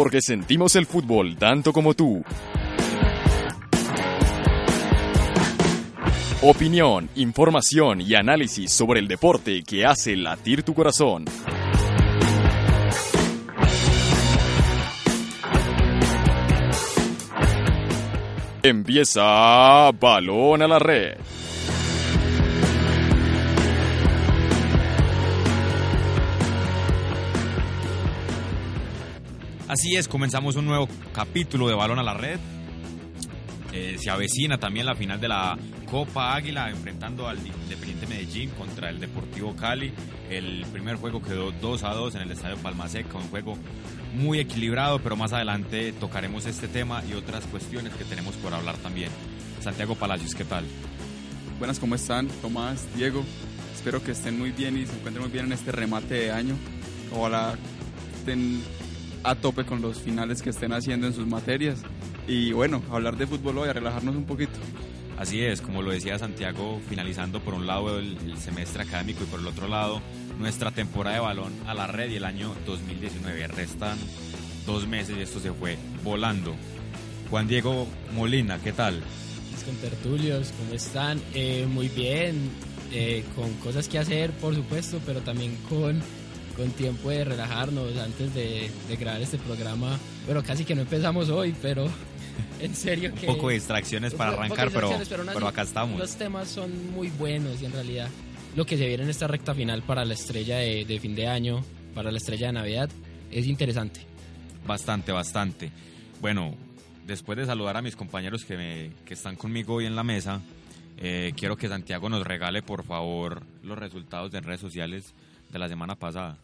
Porque sentimos el fútbol tanto como tú. Opinión, información y análisis sobre el deporte que hace latir tu corazón. Empieza Balón a la Red. Así es, comenzamos un nuevo capítulo de Balón a la Red. Eh, se avecina también la final de la Copa Águila enfrentando al Independiente Medellín contra el Deportivo Cali. El primer juego quedó 2 a 2 en el Estadio Palmaseca, un juego muy equilibrado, pero más adelante tocaremos este tema y otras cuestiones que tenemos por hablar también. Santiago Palacios, ¿qué tal? Buenas, ¿cómo están? Tomás, Diego, espero que estén muy bien y se encuentren muy bien en este remate de año. Ojalá estén a tope con los finales que estén haciendo en sus materias. Y bueno, hablar de fútbol hoy, a relajarnos un poquito. Así es, como lo decía Santiago, finalizando por un lado el, el, semestre académico y por el otro lado nuestra temporada de balón a la red y el año 2019. Restan dos meses y esto se fue volando. Juan Diego Molina, ¿qué tal? Con tertulios, ¿cómo están? Eh, muy bien, eh, con cosas que hacer, por supuesto, pero también con con tiempo de relajarnos antes de, de, grabar este programa. Bueno, casi que no empezamos hoy, pero en serio que... Un poco de distracciones para arrancar, pero, pero, pero, acá estamos. Los temas son muy buenos y en realidad lo que se viene en esta recta final para la estrella de, de fin de año, para la estrella de Navidad, es interesante. Bastante, bastante. Bueno, después de saludar a mis compañeros que, me, que están conmigo hoy en la mesa, eh, quiero que Santiago nos regale, por favor, los resultados de redes sociales de la semana pasada.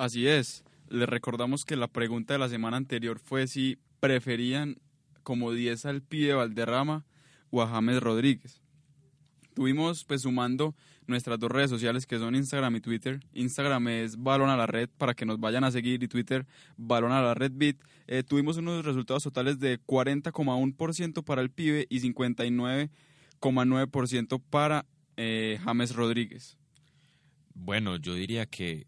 Así es. Les recordamos que la pregunta de la semana anterior fue si preferían como 10 al pibe Valderrama o a James Rodríguez. Tuvimos pues sumando nuestras dos redes sociales que son Instagram y Twitter. Instagram es Balón a la Red para que nos vayan a seguir y Twitter Balón a la Red Beat. Eh, tuvimos unos resultados totales de 40,1% para el pibe y 59,9% para eh, James Rodríguez. Bueno, yo diría que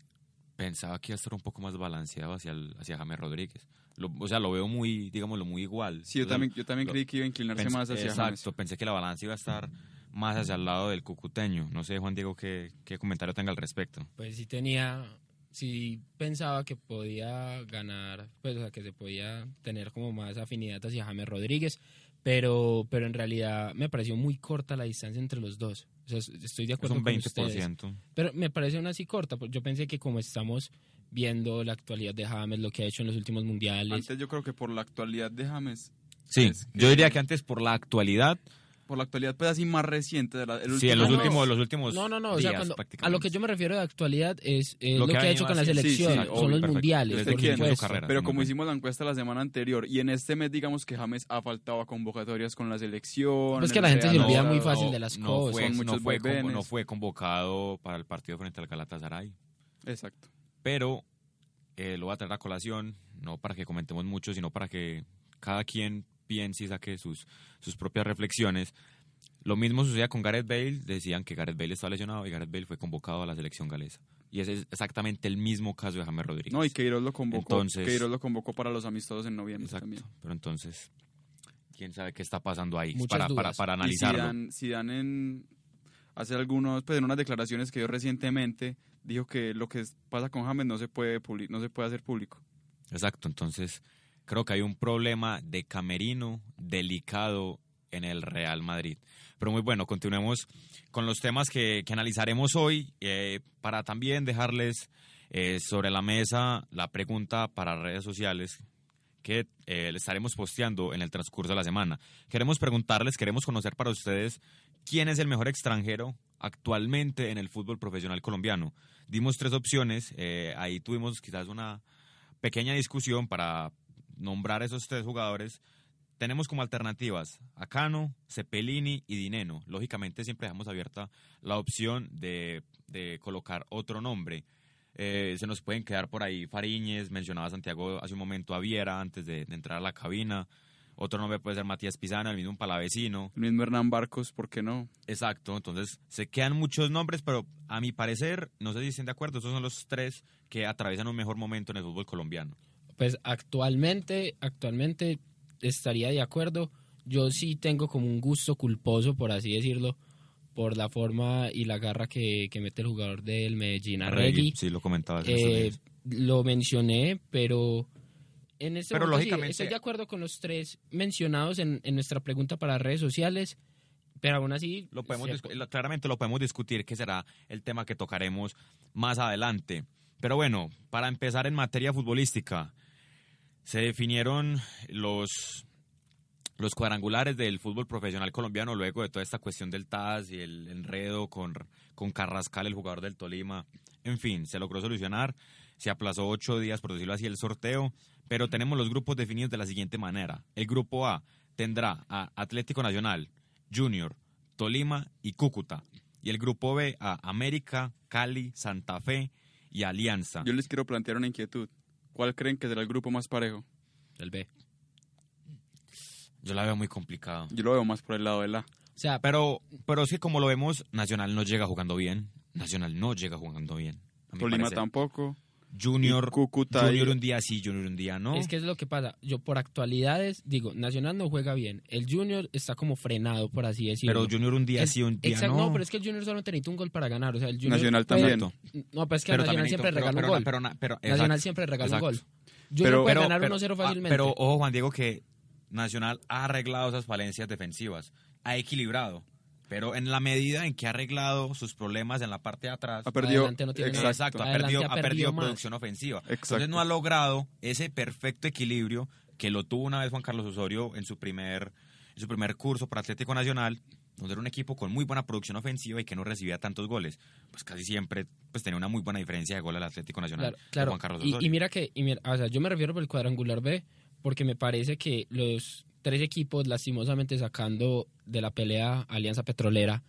pensaba que iba a estar un poco más balanceado hacia, el, hacia James Rodríguez. Lo, o sea, lo veo muy, digámoslo, muy igual. Sí, yo o sea, también, yo también lo, creí que iba a inclinarse pensé, más hacia Exacto, James. pensé que la balanza iba a estar más hacia el lado del cucuteño. No sé, Juan Diego, qué, qué comentario tenga al respecto. Pues sí tenía, sí pensaba que podía ganar, pues o sea, que se podía tener como más afinidad hacia James Rodríguez, pero, pero en realidad me pareció muy corta la distancia entre los dos. O sea, estoy de acuerdo es un con 20%. ustedes. Pero me parece aún así corta. porque Yo pensé que como estamos viendo la actualidad de James, lo que ha hecho en los últimos mundiales. Antes yo creo que por la actualidad de James. Sí, yo diría que antes por la actualidad, Por la actualidad, pues así más reciente. De la, el sí, en los no, últimos, los últimos No, no, no. O días sea, cuando- a lo que yo me refiero de actualidad es eh, Lo lo, que que, ha hecho con la haciendo. Sí, sí, selección. obvio, son los perfecto. mundiales, por carrera. Pero como hicimos la encuesta la semana anterior y en este mes digamos que James ha faltado a convocatorias con la selección. Pues en que la gente se olvida muy fácil de las cosas. Fue, muchos fue no fue convocado para el partido frente al Galatasaray. Exacto. Pero eh, lo voy a traer a colación, no para que comentemos mucho, sino para que cada quien piense y saque sus, sus propias reflexiones. Lo mismo sucedía con Gareth Bale, decían que Gareth Bale estaba lesionado y Gareth Bale fue convocado a la selección galesa. Y ese es exactamente el mismo caso de James Rodríguez. No, y Queiroz lo convocó. Entonces- Queiroz lo convocó para los amistosos en noviembre Exacto. también. Pero entonces, quién sabe qué está pasando ahí Muchas para, para, dudas. para Y analizarlo. Zidane, Zidane en hace algunos, pues en unas declaraciones que dio recientemente, dijo que lo que pasa con James no se puede no se puede hacer público. Exacto, entonces creo que hay un problema de camerino delicado en el Real Madrid. Pero muy bueno, continuemos con los temas que, que analizaremos hoy eh, para también dejarles eh, sobre la mesa la pregunta para redes sociales que eh, le estaremos posteando en el transcurso de la semana. Queremos preguntarles, queremos conocer para ustedes quién es el mejor extranjero actualmente en el fútbol profesional colombiano. Dimos tres opciones, eh, ahí tuvimos quizás una pequeña discusión para nombrar esos tres jugadores. Tenemos como alternativas a Cano, Cepelini y Dineno. Lógicamente siempre dejamos abierta la opción de, de colocar otro nombre. Eh, se nos pueden quedar por ahí Fariñez, mencionaba Santiago hace un momento a Viera antes de, de entrar a la cabina. Otro nombre puede ser Matías Pizana, el mismo Palavecino. El mismo Hernán Barcos, ¿por qué no? Exacto, entonces se quedan muchos nombres, pero a mi parecer, no sé si estén de acuerdo, estos son los tres que atraviesan un mejor momento en el fútbol colombiano. Pues actualmente, actualmente estaría de acuerdo. Yo sí tengo como un gusto culposo, por así decirlo, por la forma y la garra que, que mete el jugador del Medellín, Arregui. Sí, lo comentaba. Eh, lo mencioné, pero en este Pero momento sí, lógicamente- estoy de acuerdo con los tres mencionados en, en nuestra pregunta para redes sociales, pero aún así Lo podemos se- claramente lo podemos discutir, que será el tema que tocaremos más adelante. Pero bueno, para empezar en materia futbolística, se definieron los, los cuadrangulares del fútbol profesional colombiano luego de toda esta cuestión del TAS y el enredo con, con Carrascal, el jugador del Tolima. En fin, se logró solucionar, se aplazó ocho días, por decirlo así, el sorteo, pero tenemos los grupos definidos de la siguiente manera. El grupo A tendrá a Atlético Nacional, Junior, Tolima y Cúcuta. Y el grupo B a América, Cali, Santa Fe y Alianza. Yo les quiero plantear una inquietud. ¿Cuál creen que será el grupo más parejo? el B. Yo la veo muy complicado. Yo lo veo más por el lado del A. O sea, Pero, pero es que como lo vemos, Nacional no llega jugando bien. Nacional no llega jugando bien. Tolima tampoco. Junior, Cúcuta Junior y- un día sí, Junior un día no. es que es lo que pasa. Yo por actualidades digo, Nacional no juega bien. El Junior está como frenado, por así decirlo. pero Junior un día sí, un día Exacto, no. pero es que el Junior solo necesita un gol para ganar. O sea, el Junior Nacional puede- también. No, pero es que Pero Nacional siempre necesito- regala pero- un gol. pero- pero- pero- Nacional exacto, siempre regala exacto. un gol. Junior Pero- puede Pero- ganar pero- 1-0 ah, fácilmente. Pero ojo, Juan Diego, que Nacional ha arreglado esas falencias defensivas. Ha equilibrado. Pero en la medida en que ha arreglado sus problemas en la parte de atrás, Ha perdido. Adelante no tiene exacto. Exacto, ha perdido, ha ha perdido más. producción ofensiva. Exacto. Entonces no ha logrado ese perfecto equilibrio que lo tuvo una vez Juan Carlos Osorio en su primer, en su primer curso para Atlético Nacional, donde era un equipo con muy buena producción ofensiva y que no recibía tantos goles. Pues casi siempre pues tenía una muy buena diferencia de gol al Atlético Nacional Claro, claro. Juan Carlos Y, Osorio. y mira que, y mira, o sea, yo me refiero por el cuadrangular B porque me parece que los tres equipos, lastimosamente sacando de la pelea Alianza Petrolera,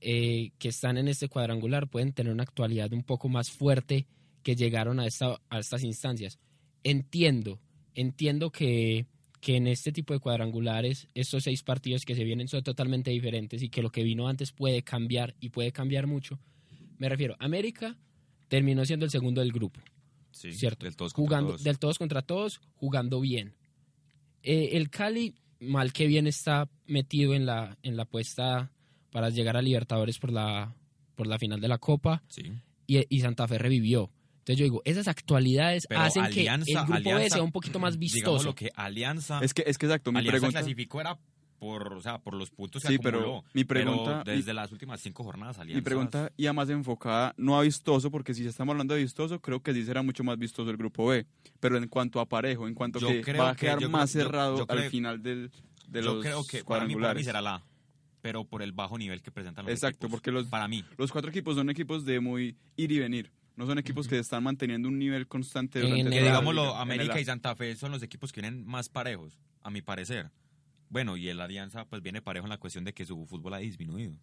eh, que están en este cuadrangular, pueden tener una actualidad un poco más fuerte que llegaron a, esta, a estas instancias. Entiendo, entiendo que, que en este tipo de cuadrangulares, estos seis partidos que se vienen son totalmente diferentes y que lo que vino antes puede cambiar y puede cambiar mucho. Me refiero, América terminó siendo el segundo del grupo Sí, cierto. del todos jugando todos. del todos contra todos, jugando bien. Eh, el Cali, mal que bien está metido en la en la apuesta para llegar a Libertadores por la por la final de la Copa Sí. y, y Santa Fe revivió. Entonces yo digo, esas actualidades Pero hacen Alianza- que el grupo B Alianza, sea un poquito más Digamos vistoso. lo que Alianza, Es que, es que exacto, mi Alianza pregunta. clasificó era por, o sea, por los puntos que Sí, pero acumuló. mi pregunta- Pero desde las últimas cinco jornadas Alianza... Mi pregunta iba más enfocada, no a vistoso, porque si estamos hablando de vistoso, creo que sí será mucho más vistoso el grupo B. Pero en cuanto a parejo, en cuanto Yo que creo va a que- quedar más creo- cerrado yo al creo- final del, de Yo los creo que para mí, para mí cuadrangulares. será la A, pero por el bajo nivel que presentan los Exacto, equipos. porque los- Para mí. Los cuatro equipos son equipos de muy ir y venir. No son equipos que están manteniendo un nivel constante En durante Que digámoslo, América y Santa Fe son los equipos que vienen más parejos, a mi parecer. Bueno, y el Alianza pues viene parejo en la cuestión de que su fútbol ha disminuido.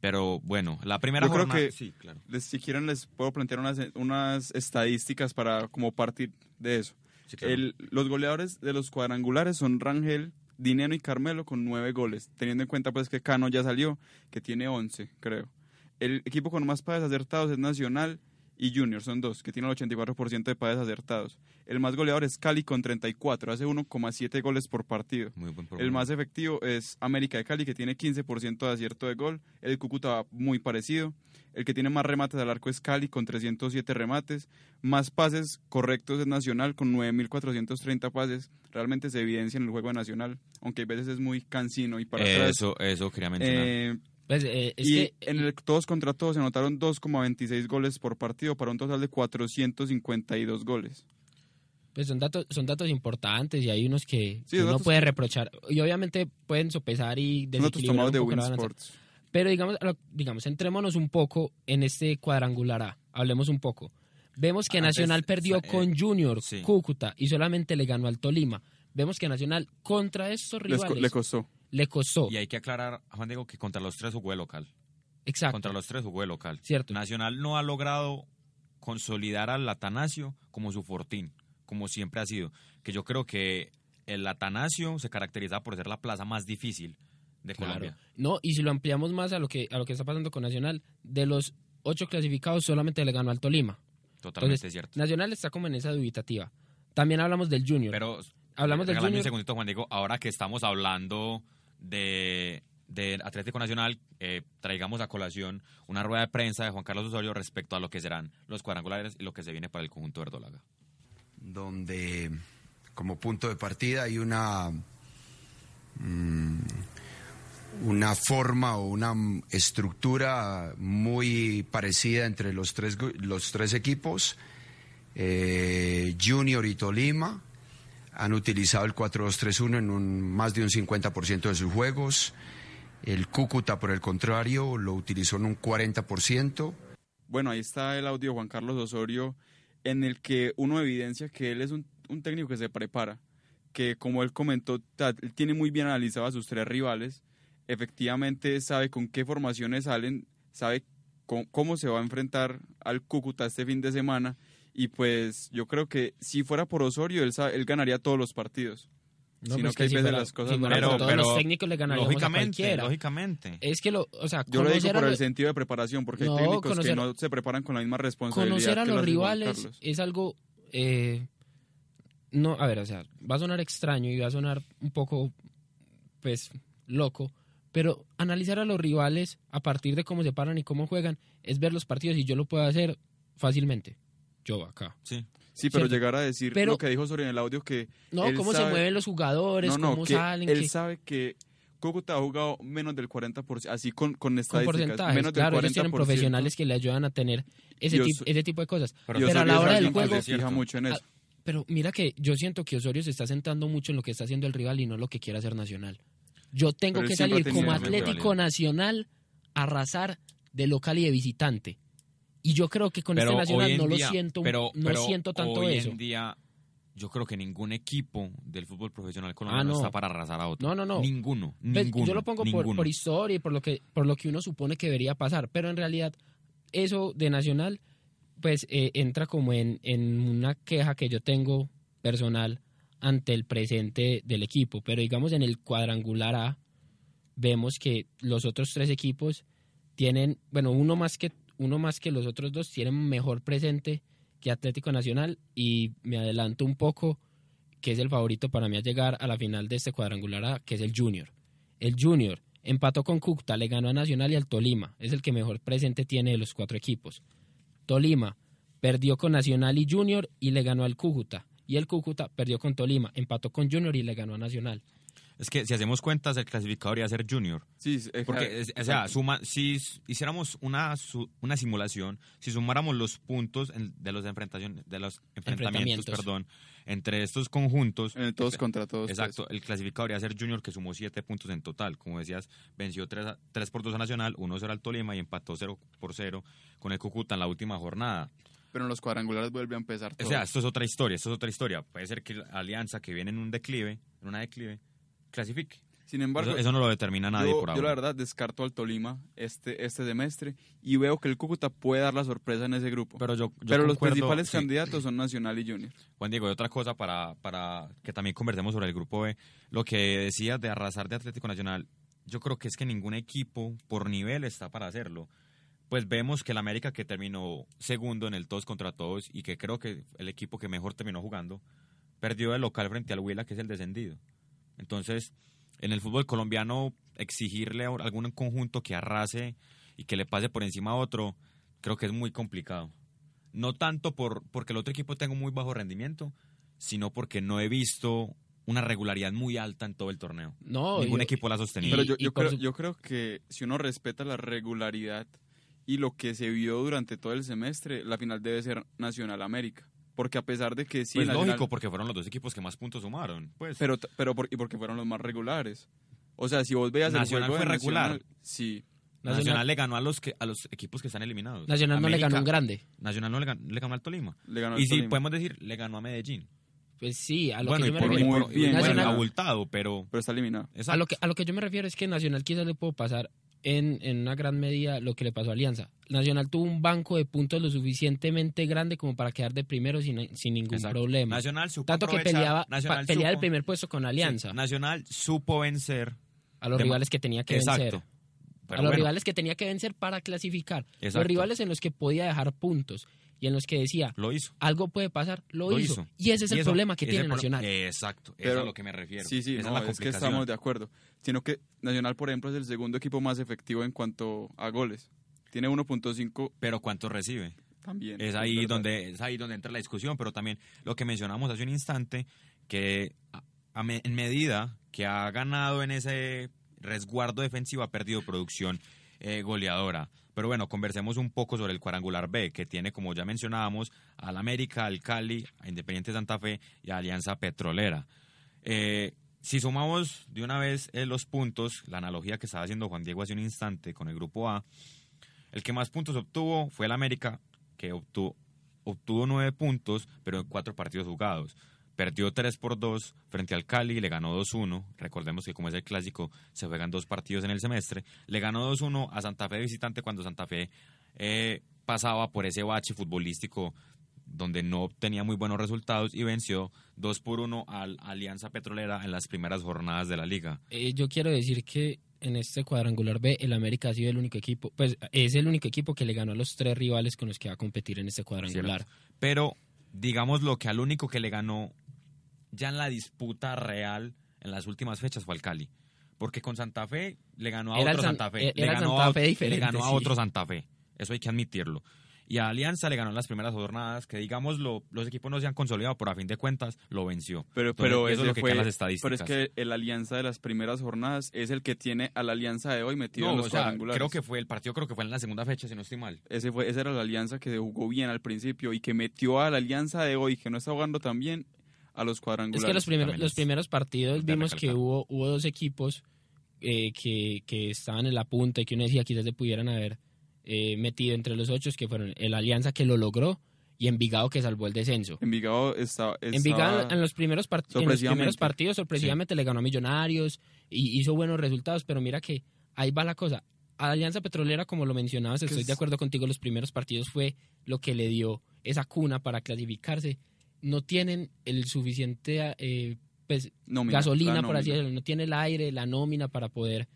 Pero bueno, la primera Yo creo jornada... que- Sí, claro. Les- si quieren les puedo plantear unas, unas estadísticas para como partir de eso. Sí, claro. El- los goleadores de los cuadrangulares son Rangel, Dineno y Carmelo con nueve goles, teniendo en cuenta pues que Cano ya salió, que tiene 11, creo. El equipo con más pases acertados es Nacional y Junior, son dos, que tienen el 84% de pases acertados. El más goleador es Cali con 34, hace 1,7 goles por partido. Muy buen El más efectivo es América de Cali, que tiene 15% de acierto de gol. El Cúcuta va muy parecido. El que tiene más remates al arco es Cali, con 307 remates. Más pases correctos es Nacional, con 9.430 pases. Realmente se evidencia en el juego de Nacional, aunque a veces es muy cansino y para atrás. Eso, eso quería mencionar. Eh, Pues, eh, es y que en el todos contra todos se anotaron 2,26 goles por partido para un total de 452 goles. Pues son datos, son datos importantes y hay unos que Sí, que uno datos puede reprochar. Y obviamente pueden sopesar y desequilibrar un de poco la. Pero digamos, digamos, entrémonos un poco en este cuadrangular A. Hablemos un poco. Vemos que Antes, Nacional perdió eh, con Junior, sí. Cúcuta y solamente le ganó al Tolima. Vemos que Nacional contra estos Les rivales le costó. Le costó. Y hay que aclarar, Juan Diego, que contra los tres jugó de local. Exacto. Contra los tres jugó de local. Cierto. Nacional no ha logrado consolidar al Atanasio como su fortín, como siempre ha sido. Que yo creo que el Atanasio se caracteriza por ser la plaza más difícil de Claro. Colombia. No, y si lo ampliamos más a lo que a lo que está pasando con Nacional, de los ocho clasificados solamente le ganó al Tolima. Totalmente Entonces, cierto. Nacional está como en esa dubitativa. También hablamos del Junior. Pero hablamos del Junior. un segundito, Juan Diego. Ahora que estamos hablando de, Atlético Nacional, eh, traigamos a colación una rueda de prensa de Juan Carlos Osorio respecto a lo que serán los cuadrangulares y lo que se viene para el conjunto verdolaga. donde como punto de partida hay una mm, una forma o una estructura muy parecida entre los tres los tres equipos Eh, Junior y Tolima han utilizado el 4-2-3-1 en un, más de un 50% de sus juegos. El Cúcuta por el contrario lo utilizó en un 40% Bueno, ahí está el audio de Juan Carlos Osorio en el que uno evidencia que él es un, técnico que se prepara, que como él comentó, tiene muy bien analizado a sus tres rivales, efectivamente sabe con qué formaciones salen, sabe cómo se va a enfrentar al Cúcuta este fin de semana y pues yo creo que si fuera por Osorio él, sa- él ganaría todos los partidos. No, sino pues que hay si veces fuera- las cosas si no fuera Pero- todos pero los técnicos le ganaríamos a Lógicamente, cualquiera. lógicamente. Es que lo, o sea, Yo lo digo por el sentido de preparación, porque No, hay técnicos conocer- que no se preparan con la misma responsabilidad. conocer a los rivales es algo eh, no a ver o sea va a sonar extraño y va a sonar un poco pues loco pero analizar a los rivales a partir de cómo se paran y cómo juegan es ver los partidos y yo lo puedo hacer fácilmente yo acá Sí. Sí, pero ¿cierto? llegar a decir Pero- lo que dijo Osorio en el audio que no Él cómo se mueven los jugadores no, no, cómo que salen él que- sabe que Cúcuta ha jugado menos del 40%, así con, con con estadísticas, porcentajes menos del claro 40%. ellos tienen profesionales que le ayudan a tener ese, Y tip- Oso- ese tipo de cosas Pero a la hora del juego se fija cierto. mucho en eso. Ah, Pero mira que yo siento que Osorio se está centrando mucho en lo que está haciendo el rival y no lo que quiere hacer Nacional. Yo tengo Pero que salir como Atlético. Nacional a arrasar de local y de visitante. Y yo creo que con pero este Nacional no día- lo siento, pero- no pero siento tanto hoy eso. en día yo creo que ningún equipo del fútbol profesional colombiano Ah, no. está para arrasar a otro. No, no, no. Ninguno, Pues, ninguno. yo lo pongo por historia y por lo que por lo que uno supone que debería pasar, pero en realidad eso de Nacional pues eh, entra como en, en una queja que yo tengo personal ante el presente del equipo, pero digamos en el cuadrangular A vemos que los otros tres equipos tienen, bueno, uno más que uno más que los otros dos tienen mejor presente que Atlético Nacional y me adelanto un poco que es el favorito para mí a llegar a la final de este cuadrangular A, que es el Junior. El Junior empató con Cúcuta, le ganó a Nacional y al Tolima. Es el que mejor presente tiene de los cuatro equipos. Tolima perdió con Nacional y Junior y le ganó al Cúcuta. Y el Cúcuta perdió con Tolima, empató con Junior y le ganó a Nacional. Es que si hacemos cuentas, el clasificador debería ser Junior. Sí, es- es- Porque, es- o sea, suma, si hiciéramos una, su- una simulación, si sumáramos los puntos en- de los enfrentaciones, de los enfrentamientos, Enfrentamientos. perdón, entre estos conjuntos, en todos contra todos. exacto, pues. el clasificador debería ser Junior que sumó siete puntos en total. Como decías, venció 3, por 2 a Nacional, 1-0 al Tolima y empató 0 por 0 con el Cúcuta en la última jornada. Pero en los cuadrangulares vuelve a empezar O todo. sea, esto es otra historia, esto es otra historia. Puede ser que la Alianza, que viene en un declive, en una declive, clasifique. Sin embargo, Eso, eso no lo determina nadie yo, por yo ahora. la verdad descarto al Tolima este, este semestre y veo que el Cúcuta puede dar la sorpresa en ese grupo. Pero, pero yo, yo los concuerdo- principales sí. candidatos son Nacional y Junior. Juan Diego, y otra cosa para, para que también conversemos sobre el grupo B, lo que decías de arrasar de Atlético Nacional, yo creo que es que ningún equipo por nivel está para hacerlo. Pues vemos que el América que terminó segundo en el todos contra todos y que creo que el equipo que mejor terminó jugando, perdió de local frente al Huila, que es el descendido. Entonces, en el fútbol colombiano, exigirle a algún conjunto que arrase y que le pase por encima a otro, creo que es muy complicado. No tanto por porque el otro equipo tenga un muy bajo rendimiento, sino porque no he visto una regularidad muy alta en todo el torneo. No, Ningún yo- equipo la ha sostenido. Pero yo, creo, yo creo que si uno respeta la regularidad y lo que se vio durante todo el semestre, la final debe ser Nacional América. Porque a pesar de que sí, Pues lógico, porque fueron los dos equipos que más puntos sumaron. Pues pero, pero por- y porque fueron los más regulares. O sea, si vos veas el Nacional juego de fue regular. Nacional, sí, Nacional, Nacional, le ganó a los que a los equipos que están eliminados. Nacional no le ganó un grande. Nacional no le ganó, le ganó al Tolima. le ganó y al sí, Tolima. podemos decir, le ganó a Medellín. Pues sí, a lo bueno, que y yo me por, y refiero. Muy y bien, bueno, Nacional- abultado, pero pero está eliminado. exacto. A lo, que, a lo que yo me refiero es que Nacional quizás le puedo pasar en, en una gran medida lo que le pasó a Alianza. Nacional tuvo un banco de puntos lo suficientemente grande como para quedar de primero sin, sin ningún Exacto. problema. Nacional supo Tanto que peleaba, Nacional pa- peleaba el primer puesto con Alianza Sí, Nacional supo vencer. a los rivales que tenía que Exacto. vencer. Pero a los bueno, rivales que tenía que vencer para clasificar. Exacto. Los rivales en los que podía dejar puntos y en los que decía lo hizo. algo puede pasar, lo, Lo hizo. hizo. Y ese es el Y eso- problema que tiene pro- Nacional. Exacto, eso Pero- es a lo que me refiero. Sí, sí, Esa no, es la es que estamos de acuerdo. Sino que Nacional, por ejemplo, es el segundo equipo más efectivo en cuanto a goles. Tiene 1.5 Pero ¿cuánto recibe? también. Es ahí verdad. donde es ahí donde entra la discusión, pero también lo que mencionamos hace un instante que a- a me- en medida que ha ganado en ese resguardo defensivo ha perdido producción eh, goleadora. Pero bueno, conversemos un poco sobre el cuadrangular B, que tiene, como ya mencionábamos, al América, al Cali, a Independiente Santa Fe y a Alianza Petrolera. Eh, si sumamos de una vez eh, los puntos, la analogía que estaba haciendo Juan Diego hace un instante con el grupo A, el que más puntos obtuvo fue el América, que obtuvo, obtuvo nueve puntos, pero en cuatro partidos jugados. Perdió 3 por 2 frente al Cali, le ganó 2-1. Recordemos que como es el clásico, se juegan dos partidos en el semestre. Le ganó 2-1 a Santa Fe visitante cuando Santa Fe eh, pasaba por ese bache futbolístico donde no obtenía muy buenos resultados y venció 2 por 1 al Alianza Petrolera en las primeras jornadas de la liga. Eh, yo quiero decir que en este cuadrangular B el América ha sido el único equipo, pues es el único equipo que le ganó a los tres rivales con los que va a competir en este cuadrangular. Pero digamos lo que al único que le ganó ya en la disputa real en las últimas fechas fue al Cali. Porque con Santa Fe le ganó a Era otro San- Santa Fe. era Le ganó, Santa a, Fe diferente, le ganó a sí. otro Santa Fe. Eso hay que admitirlo. Y a Alianza le ganó en las primeras jornadas, que digamos lo- los equipos no se han consolidado, pero a fin de cuentas lo venció. Pero, Entonces, pero eso es lo que fue- las Pero estadísticas. es que el alianza de las primeras jornadas es el que tiene a la alianza de hoy metido no, en los o sea, cuadrangulares. creo que fue el partido, creo que fue en la segunda fecha, si no estoy mal. Ese fue, esa era la alianza que jugó bien al principio y que metió a la alianza de hoy, que no está jugando tan bien, a los Es cuadrangulares. que los primeros, los es primeros partidos vimos que hubo, hubo dos equipos eh, que, que estaban en la punta y que uno decía quizás se pudieran haber eh, metido entre los ocho, que fueron el Alianza que lo logró y Envigado que salvó el descenso. Envigado Envigado estaba- en los primeros, part- en los primeros partidos sorpresivamente le ganó a Millonarios y hizo buenos resultados, pero mira que ahí va la cosa. A Alianza Petrolera, como lo mencionabas, estoy es- de acuerdo contigo, los primeros partidos fue lo que le dio esa cuna para clasificarse. No tienen el suficiente eh, pues, nómina, gasolina, por así decirlo, no tiene el aire, la nómina para poder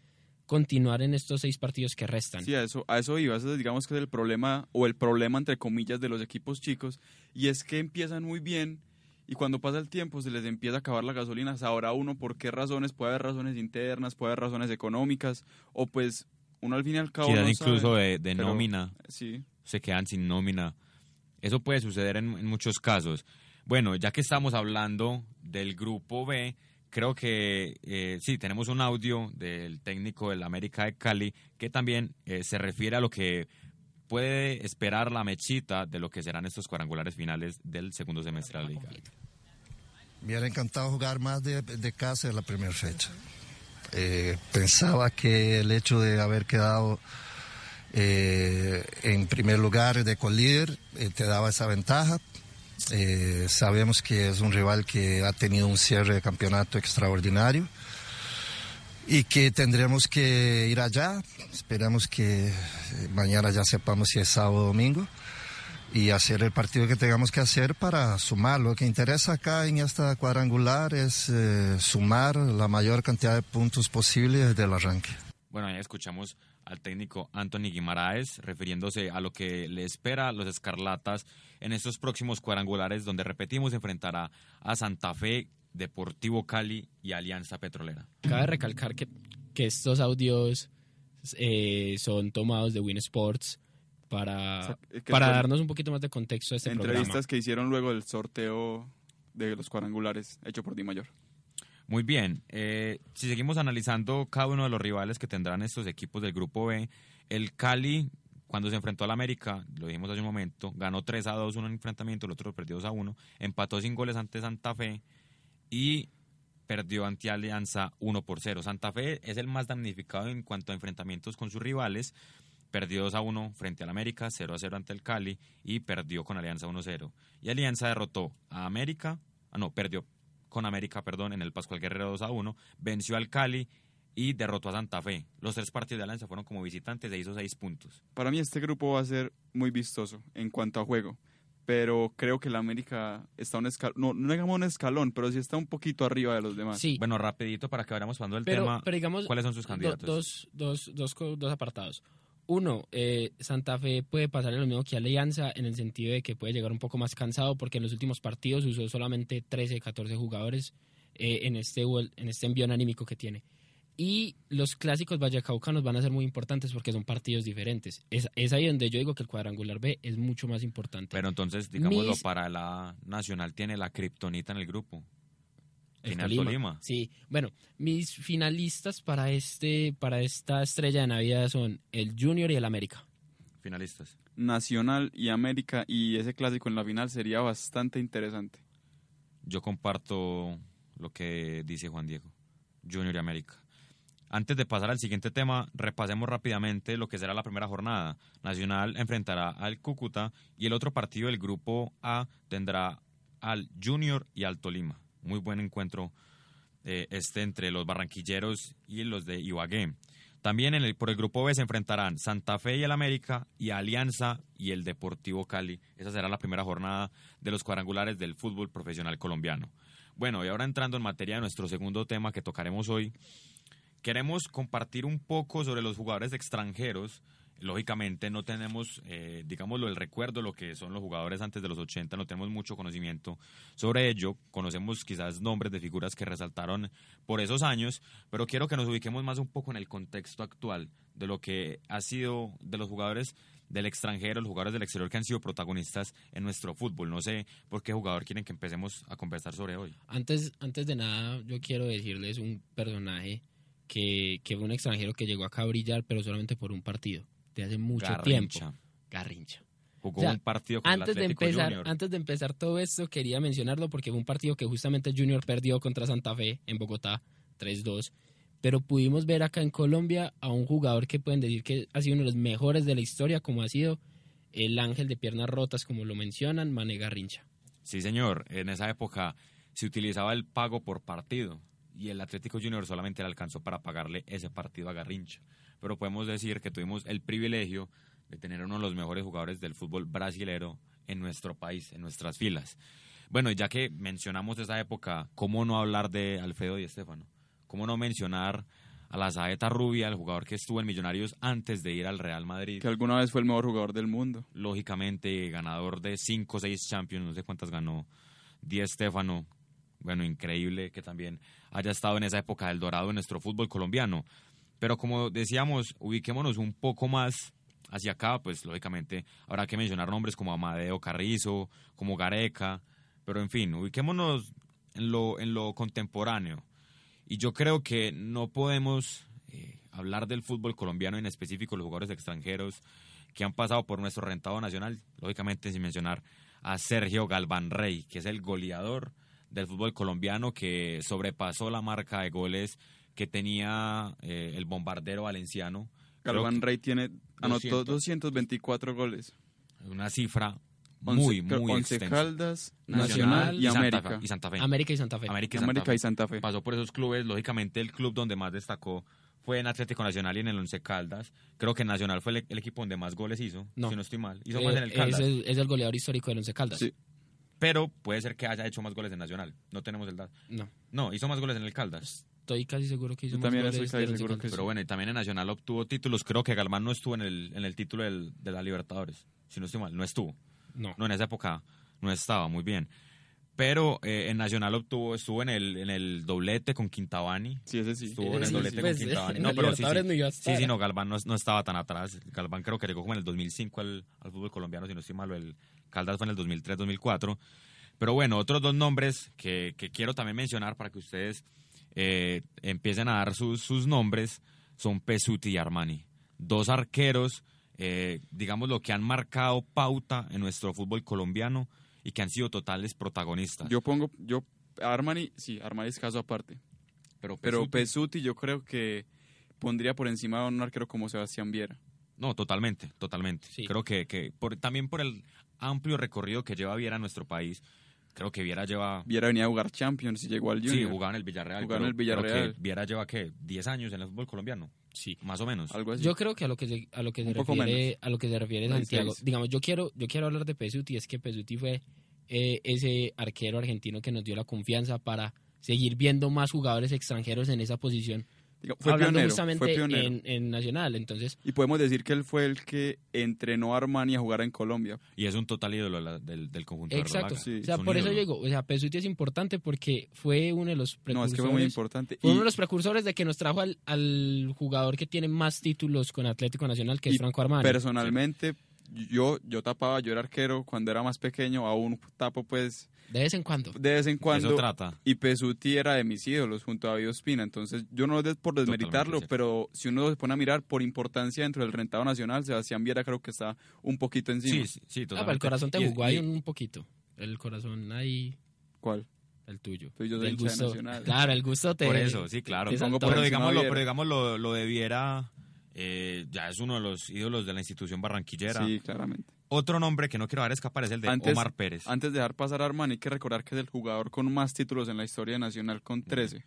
continuar en estos seis partidos que restan. Sí, a eso, a eso iba. Ese, digamos que es el problema, o el problema entre comillas de los equipos chicos, y es que empiezan muy bien y cuando pasa el tiempo se les empieza a acabar la gasolina. Sabrá uno por qué razones, puede haber razones internas, puede haber razones económicas, o pues uno al fin y al cabo no incluso sabe. de, de pero- nómina. Sí, se quedan sin nómina. Eso puede suceder en, en muchos casos. Bueno, ya que estamos hablando del grupo B, creo que eh, sí, tenemos un audio del técnico del América de Cali que también eh, se refiere a lo que puede esperar la mechita de lo que serán estos cuadrangulares finales del segundo semestre de la liga. Me hubiera encantado jugar más de, casa en la primera fecha. Eh, pensaba que el hecho de haber quedado eh, en primer lugar de colíder eh, te daba esa ventaja. Eh, sabemos que es un rival que ha tenido un cierre de campeonato extraordinario y que tendremos que ir allá. Esperamos que eh, mañana ya sepamos si es sábado o domingo y hacer el partido que tengamos que hacer para sumar. Lo que interesa acá en esta cuadrangular es eh, sumar la mayor cantidad de puntos posible desde el arranque. Bueno, ya escuchamos al técnico Anthony Guimaraes refiriéndose a lo que le espera a los Escarlatas en estos próximos cuadrangulares donde repetimos enfrentará a Santa Fe, Deportivo Cali y Alianza Petrolera. Cabe recalcar que, que estos audios eh, son tomados de Win Sports para, O sea, para fue- darnos un poquito más de contexto a este entrevistas programa. que hicieron luego del sorteo de los cuadrangulares hecho por Di Mayor. Muy bien, eh, si seguimos analizando cada uno de los rivales que tendrán estos equipos del grupo B, el Cali cuando se enfrentó al América, lo dijimos hace un momento, ganó 3 a 2 un enfrentamiento, el otro perdió 2 a 1, empató sin goles ante Santa Fe y perdió ante Alianza 1 por 0. Santa Fe es el más damnificado en cuanto a enfrentamientos con sus rivales. Perdió 2 a 1 frente al América, 0 a 0 ante el Cali y perdió con Alianza 1 a 0. Y Alianza derrotó a América, ah, no, perdió con América, perdón, en el Pascual Guerrero 2 a 1, venció al Cali y derrotó a Santa Fe. Los tres partidos de Alianza fueron como visitantes e hizo seis puntos. Para mí este grupo va a ser muy vistoso en cuanto a juego, pero creo que la América está un escalón, no, no digamos un escalón, pero sí está un poquito arriba de los demás. Sí, Bueno, rapidito para que vayamos pasando el pero, tema. pero digamos, ¿Cuáles son sus do- candidatos? dos, dos, dos, dos apartados. Uno, eh, Santa Fe puede pasar lo mismo que Alianza en el sentido de que puede llegar un poco más cansado porque en los últimos partidos usó solamente 13, 14 jugadores eh, en, este, en este envión anímico que tiene. Y los clásicos vallecaucanos van a ser muy importantes porque son partidos diferentes. Es, es ahí donde yo digo que el cuadrangular B es mucho más importante. Pero entonces, digámoslo, Mis- para la Nacional tiene la kriptonita en el grupo. El Tiene Tolima. Sí, bueno, mis finalistas para este para esta estrella de Navidad son el Junior y el América. Finalistas. Nacional y América y ese clásico en la final sería bastante interesante. Yo comparto lo que dice Juan Diego. Junior y América. Antes de pasar al siguiente tema, repasemos rápidamente lo que será la primera jornada. Nacional enfrentará al Cúcuta y el otro partido del grupo A tendrá al Junior y al Tolima. Muy buen encuentro eh, este entre los barranquilleros y los de Ibagué. También por el grupo B se enfrentarán Santa Fe y el América y Alianza y el Deportivo Cali. Esa será la primera jornada de los cuadrangulares del fútbol profesional colombiano. Bueno, y ahora entrando en materia de nuestro segundo tema que tocaremos hoy, queremos compartir un poco sobre los jugadores extranjeros. Lógicamente no tenemos, eh, digámoslo, el recuerdo, lo que son los jugadores antes de los 80, no tenemos mucho conocimiento sobre ello. Conocemos quizás nombres de figuras que resaltaron por esos años, pero quiero que nos ubiquemos más un poco en el contexto actual de lo que ha sido de los jugadores del extranjero, los jugadores del exterior que han sido protagonistas en nuestro fútbol. No sé por qué jugador quieren que empecemos a conversar sobre hoy. Antes, antes de nada, yo quiero decirles un personaje que, que fue un extranjero que llegó acá a brillar, pero solamente por un partido, de hace mucho Garrincha. tiempo. Garrincha. Jugó O sea, un partido con Antes el de, empezar, Junior. antes de empezar todo esto, quería mencionarlo porque fue un partido que justamente Junior perdió contra Santa Fe en Bogotá, 3-2. Pero pudimos ver acá en Colombia a un jugador que pueden decir que ha sido uno de los mejores de la historia, como ha sido el ángel de piernas rotas, como lo mencionan, Mané Garrincha. Sí, señor. En esa época se utilizaba el pago por partido y el Atlético Junior solamente le alcanzó para pagarle ese partido a Garrincha. Pero podemos decir que tuvimos el privilegio de tener uno de los mejores jugadores del fútbol brasilero en nuestro país, en nuestras filas. Bueno, ya que mencionamos esa época, ¿cómo no hablar de Alfredo Di Stéfano? ¿Cómo no mencionar a la Saeta Rubia, el jugador que estuvo en Millonarios antes de ir al Real Madrid? Que alguna vez fue el mejor jugador del mundo. lógicamente ganador de 5 o 6 Champions, no sé cuántas ganó Di Stefano. Bueno, increíble que también haya estado en esa época del dorado en nuestro fútbol colombiano. Pero como decíamos, ubiquémonos un poco más hacia acá, pues lógicamente habrá que mencionar nombres como Amadeo Carrizo, como Gareca, pero en fin, ubiquémonos en lo, en lo contemporáneo. Y yo creo que no podemos eh, hablar del fútbol colombiano, en específico los jugadores extranjeros que han pasado por nuestro rentado nacional, lógicamente sin mencionar a Sergio Galván Rey, que es el goleador del fútbol colombiano que sobrepasó la marca de goles que tenía eh, el bombardero valenciano. Galván Rey tiene, anotó 200. 224 goles. Una cifra Once- muy, creo- muy Once extensa. Caldas, Nacional Nacional y Santa América. Fe- y Santa Fe. América y Santa Fe. América y Santa América Fe. y Santa Fe. pasó por esos clubes. Lógicamente, el club donde más destacó fue en Atlético Nacional y en el Once Caldas. Creo que Nacional fue el, el equipo donde más goles hizo, No. si no estoy mal. Hizo Eh, más en el Caldas. es, el, es el goleador histórico del Once Caldas. Sí. Pero puede ser que haya hecho más goles en Nacional. No tenemos el dato. No, No, hizo más goles en el Caldas. estoy casi seguro que hizo Yo más también goles estoy casi seguro que. Pero bueno, y también en Nacional obtuvo títulos. Creo que Galván no estuvo en el, en el título del- de la Libertadores. Si no estoy mal, no estuvo. No. No, en esa época no estaba, muy bien. Pero eh, en Nacional obtuvo, estuvo en el, en el doblete con Quintabani. Sí, ese sí. Estuvo en el sí, doblete pues, con Quintabani. en No, pero sí, sí. No Sí, Galván no, no estaba tan atrás. Galván creo que llegó como en el 2005 al, al fútbol colombiano, si no estoy mal. o El Caldas fue en el 2003-2004. Pero bueno, otros dos nombres que, que quiero también mencionar para que ustedes eh, empiecen a dar sus, sus nombres son Pesuti y Armani. Dos arqueros eh, digamos, lo que han marcado pauta en nuestro fútbol colombiano y que han sido totales protagonistas. Yo pongo, yo, Armani, sí, Armani es caso aparte. pero Pero Pesuti- Pesuti yo creo que pondría por encima de un arquero como Sebastián Viera. No, totalmente, totalmente. Sí. Creo que, que por, también por el amplio recorrido que lleva Viera a nuestro país, creo que Viera lleva... Viera venía a jugar Champions y llegó al Junior. Sí, jugaba en el Villarreal. Jugaba en el pero que Villarreal. Viera lleva, ¿qué? ¿10 años en el fútbol colombiano? Sí. Más o menos. Algo así. Yo creo que a lo que se, a lo que se refiere a lo que se refiere Santiago, digamos, yo quiero yo quiero hablar de Pesuti, es que Pesuti fue eh, ese arquero argentino que nos dio la confianza para seguir viendo más jugadores extranjeros en esa posición, Fue hablando pionero, justamente fue pionero. en, en Nacional, entonces Y podemos decir que él fue el que entrenó a Armani a jugar en Colombia. Y es un total ídolo de la- del, del conjunto de Exacto, Rolaga. sí. o sea, Es por eso digo, o sea, Pesuti es importante porque fue uno de los No, precursores es que fue muy importante. fue Y- uno de los precursores de que nos trajo al, al jugador que tiene más títulos con Atlético Nacional, que es Franco Armani. personalmente, yo, yo tapaba, yo era arquero cuando era más pequeño, aún tapo pues de vez en cuando. de vez en cuando. Eso trata. Y Pesuti era de mis ídolos junto a David Ospina. Entonces, yo no es por desmeritarlo, pero si uno se pone a mirar por importancia dentro del rentado nacional, Sebastián Viera creo que está un poquito encima. Sí, sí, sí, Ah, pero el totalmente. corazón te jugó ahí un, poquito. El corazón ahí, ¿Cuál? el tuyo. Pues yo soy El gusto, Nacional. Claro, el gusto te. Por eso, sí, claro. Pero digámoslo, pero digamos lo, lo de Viera, eh, ya es uno de los ídolos de la institución barranquillera. Sí, claramente. Otro nombre que no quiero dejar escapar es el de Antes- Omar Pérez. Antes de dejar pasar a Armani, hay que recordar que es el jugador con más títulos en la historia nacional, con 13.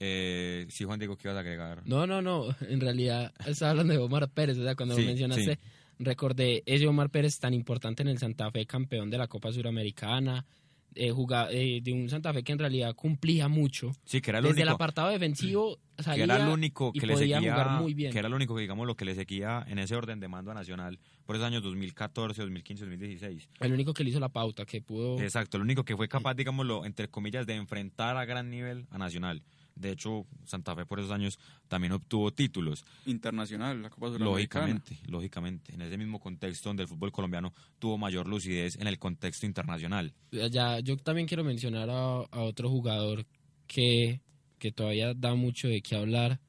Eh, sí, Juan Diego, ¿qué ibas a agregar? No, no, no. En realidad estaba hablando de Omar Pérez. O sea, cuando Sí, lo mencionaste, sí. recordé ese Omar Pérez tan importante en el Santa Fe, campeón de la Copa Suramericana. Eh, juga- eh, de un Santa Fe que en realidad cumplía mucho. Sí, que era el Desde el apartado defensivo que salía era el único y que le podía seguía, jugar muy bien. que era el único que digamos lo que le seguía en ese orden de mando a Nacional por esos años 2014, 2015, 2016. el único que le hizo la pauta, que pudo... Exacto, el único que fue capaz, digámoslo, entre comillas, de enfrentar a gran nivel a Nacional. De hecho, Santa Fe por esos años también obtuvo títulos. Internacional, la Copa Sudamericana. Lógicamente, lógicamente. En ese mismo contexto donde el fútbol colombiano tuvo mayor lucidez en el contexto internacional. Ya, yo también quiero mencionar a, a otro jugador que, que todavía da mucho de qué hablar.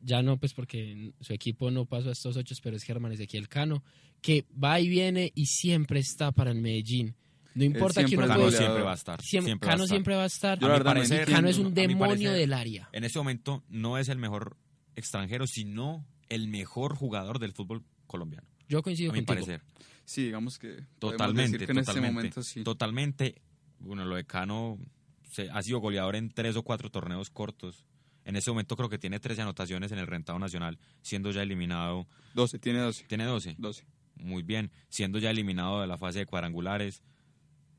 Ya no, pues porque su equipo no pasó a estos ocho, pero es Germán Ezequiel Cano, que va y viene y siempre está para el Medellín. No importa lo es Cano siempre va a estar. siempre- siempre va a Cano estar. siempre va a estar. Yo A la mi verdad no parecer, entiendo. Cano es un demonio parecer, del área. En este momento no es el mejor extranjero, sino el mejor jugador del fútbol colombiano. Yo coincido A mi contigo. parecer. Sí, digamos que Totalmente, decir que en este totalmente. momento sí. Totalmente. Bueno, lo de Cano se- ha sido goleador en tres o cuatro torneos cortos. En ese momento creo que tiene 13 anotaciones en el rentado nacional, siendo ya eliminado. 12, tiene 12. Tiene 12. 12. Muy bien. Siendo ya eliminado de la fase de cuadrangulares.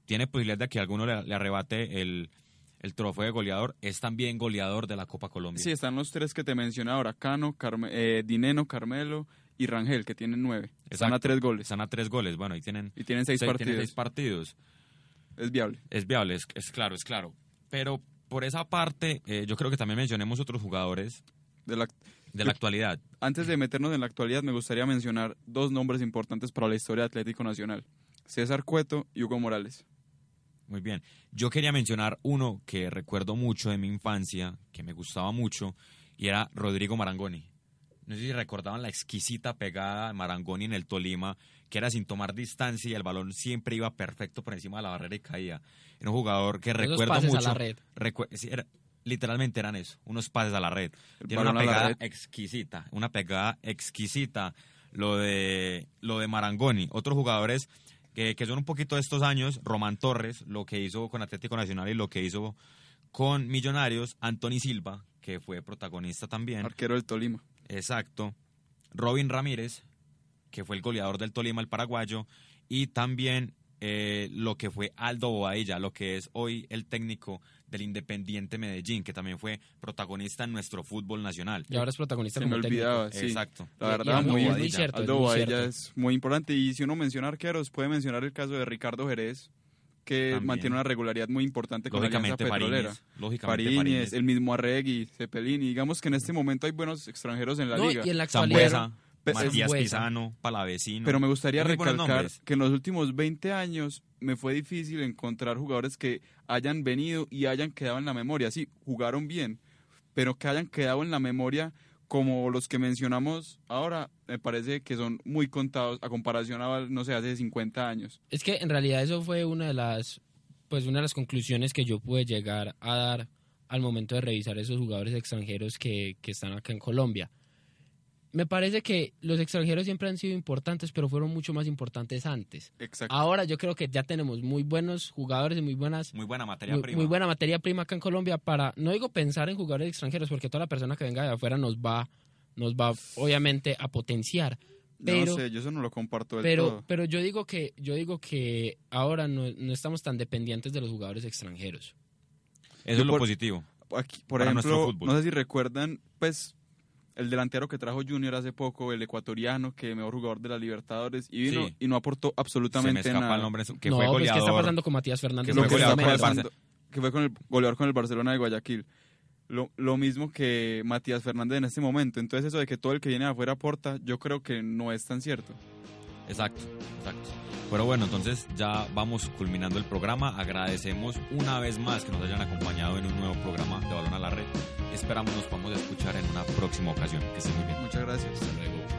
Tiene posibilidad de que alguno le, le arrebate el, el trofeo de goleador. Es también goleador de la Copa Colombia. Sí, están los tres que te mencioné ahora, Cano, Carme- eh, Dineno, Carmelo y Rangel, que tienen nueve. Están a tres goles. Están a tres goles. Bueno, ahí tienen, Y tienen seis seis- tienen partidos. seis partidos. Es viable. Es viable, es, es claro, es claro. Pero por esa parte, eh, yo creo que también mencionemos otros jugadores De la- de la actualidad. Antes de meternos en la actualidad, me gustaría mencionar dos nombres importantes para la historia de Atlético Nacional. César Cueto y Hugo Morales. Muy bien. Yo quería mencionar uno que recuerdo mucho de mi infancia, que me gustaba mucho, y era Rodrigo Marangoni. No sé si recordaban la exquisita pegada de Marangoni en el Tolima, que era sin tomar distancia y el balón siempre iba perfecto por encima de la barrera y caía. Era un jugador que Esos recuerdo pases a mucho. la red. Sí, era- literalmente eran eso, unos pases a la red. El Tiene una pegada red. exquisita, una pegada exquisita. Lo de, lo de Marangoni. Otros jugadores que, que son un poquito de estos años, Román Torres, lo que hizo con Atlético Nacional y lo que hizo con Millonarios, Anthony Silva, que fue protagonista también. Arquero del Tolima. Exacto. Robin Ramírez, que fue el goleador del Tolima, el paraguayo, y también eh, lo que fue Aldo Bobadilla, lo que es hoy el técnico del Independiente Medellín, que también fue protagonista en nuestro fútbol nacional. Y ahora es protagonista Se como me técnico. olvidaba, sí. Exacto. La verdad, Aldo muy, Bobadilla. cierto, Aldo es muy Bobadilla cierto. es muy importante. Y si uno menciona arqueros, puede mencionar el caso de Ricardo Jerez, que También. mantiene una regularidad muy importante con la Alianza Lógicamente Petrolera. Lógicamente Fariñez. el mismo Arregui, Cepelini. Digamos que en este momento hay buenos extranjeros en la No, liga. y en la actualidad. Matías. Pisano, Palavecino. Pero me gustaría recalcar que en los últimos 20 años me fue difícil encontrar jugadores que hayan venido y hayan quedado en la memoria. Sí, jugaron bien, pero que hayan quedado en la memoria como los que mencionamos ahora, me parece que son muy contados a comparación a, no sé, hace 50 años. Es que en realidad eso fue una de las, pues una de las conclusiones que yo pude llegar a dar al momento de revisar esos jugadores extranjeros que, que están acá en Colombia. Me parece que los extranjeros siempre han sido importantes, pero fueron mucho más importantes antes. Exacto. Ahora yo creo que ya tenemos muy buenos jugadores y muy buenas Muy buena materia muy, prima. muy buena materia prima acá en Colombia para, no digo pensar en jugadores extranjeros, porque toda la persona que venga de afuera nos va, nos va obviamente a potenciar. Pero, no sé, yo eso no lo comparto del pero, todo. pero yo digo que, yo digo que ahora no, no estamos tan dependientes de los jugadores extranjeros. Eso Yo es lo por- positivo. Aquí, por para nuestro ejemplo, fútbol. no sé si recuerdan, pues, el delantero que trajo Junior hace poco, el ecuatoriano, que mejor jugador de la Libertadores, y vino Sí. y no aportó Se me absolutamente nada. el nombre, que no, fue pues ¿qué goleador. está pasando con Matías Fernández? Que Lo fue que, el pasando, que fue con el goleador con el Barcelona de Guayaquil. Lo, lo mismo que Matías Fernández en este momento. Entonces eso de que todo el que viene de afuera aporta, yo creo que no es tan cierto. Exacto, exacto. Pero bueno, entonces ya vamos culminando el programa. Agradecemos una vez más que nos hayan acompañado en un nuevo programa de Balón a la Red esperamos nos podamos escuchar en una próxima ocasión. Que estén muy bien. Muchas gracias. Hasta luego.